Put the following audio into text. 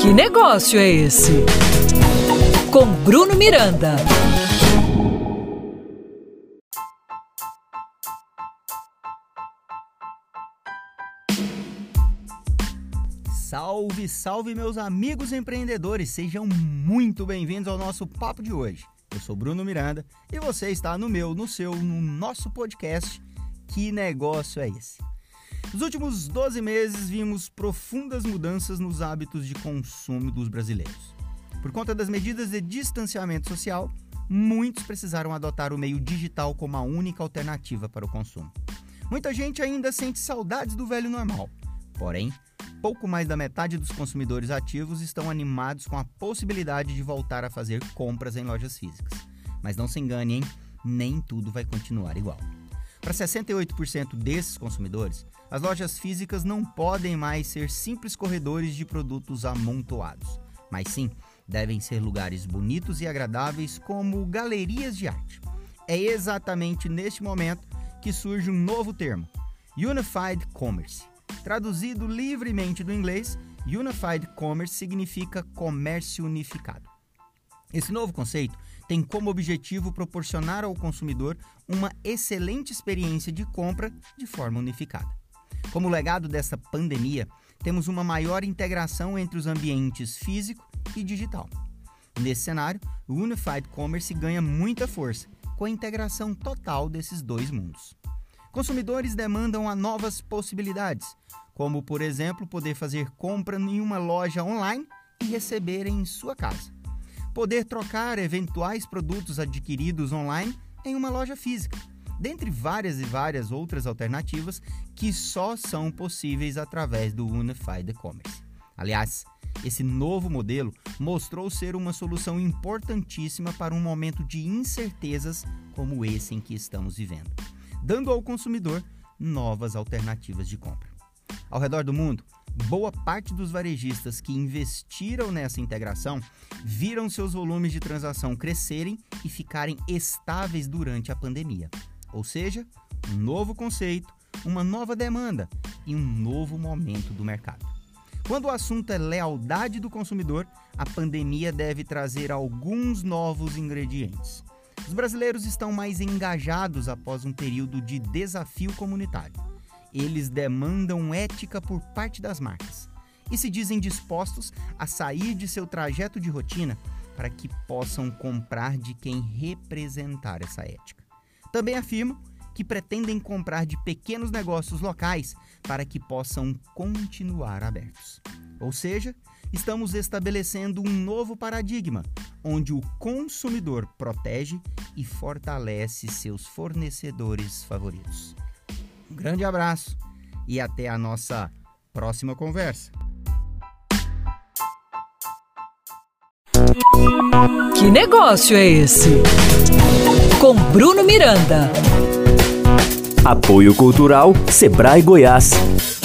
Que negócio é esse? Com Bruno Miranda. Salve, salve, meus amigos empreendedores! Sejam muito bem-vindos ao nosso papo de hoje. Eu sou Bruno Miranda e você está no meu, no seu, no nosso podcast. Que negócio é esse? Nos últimos 12 meses, vimos profundas mudanças nos hábitos de consumo dos brasileiros. Por conta das medidas de distanciamento social, muitos precisaram adotar o meio digital como a única alternativa para o consumo. Muita gente ainda sente saudades do velho normal. Porém, pouco mais da metade dos consumidores ativos estão animados com a possibilidade de voltar a fazer compras em lojas físicas. Mas não se engane, hein? Nem tudo vai continuar igual. Para 68% desses consumidores, as lojas físicas não podem mais ser simples corredores de produtos amontoados, mas sim devem ser lugares bonitos e agradáveis como galerias de arte. É exatamente neste momento que surge um novo termo, Unified Commerce. Traduzido livremente do inglês, Unified Commerce significa comércio unificado. Esse novo conceito tem como objetivo proporcionar ao consumidor uma excelente experiência de compra de forma unificada. Como legado dessa pandemia, temos uma maior integração entre os ambientes físico e digital. Nesse cenário, o Unified Commerce ganha muita força com a integração total desses dois mundos. Consumidores demandam a novas possibilidades, como, por exemplo, poder fazer compra em uma loja online e receber em sua casa. Poder trocar eventuais produtos adquiridos online em uma loja física, dentre várias e várias outras alternativas que só são possíveis através do Unified Commerce. Aliás, esse novo modelo mostrou ser uma solução importantíssima para um momento de incertezas como esse em que estamos vivendo, dando ao consumidor novas alternativas de compra. Ao redor do mundo, boa parte dos varejistas que investiram nessa integração viram seus volumes de transação crescerem e ficarem estáveis durante a pandemia. Ou seja, um novo conceito, uma nova demanda e um novo momento do mercado. Quando o assunto é lealdade do consumidor, a pandemia deve trazer alguns novos ingredientes. Os brasileiros estão mais engajados após um período de desafio comunitário. Eles demandam ética por parte das marcas e se dizem dispostos a sair de seu trajeto de rotina para que possam comprar de quem representar essa ética. Também afirmam que pretendem comprar de pequenos negócios locais para que possam continuar abertos. Ou seja, estamos estabelecendo um novo paradigma onde o consumidor protege e fortalece seus fornecedores favoritos. Um grande abraço e até a nossa próxima conversa. Que negócio é esse? Com Bruno Miranda. Apoio Cultural Sebrae Goiás.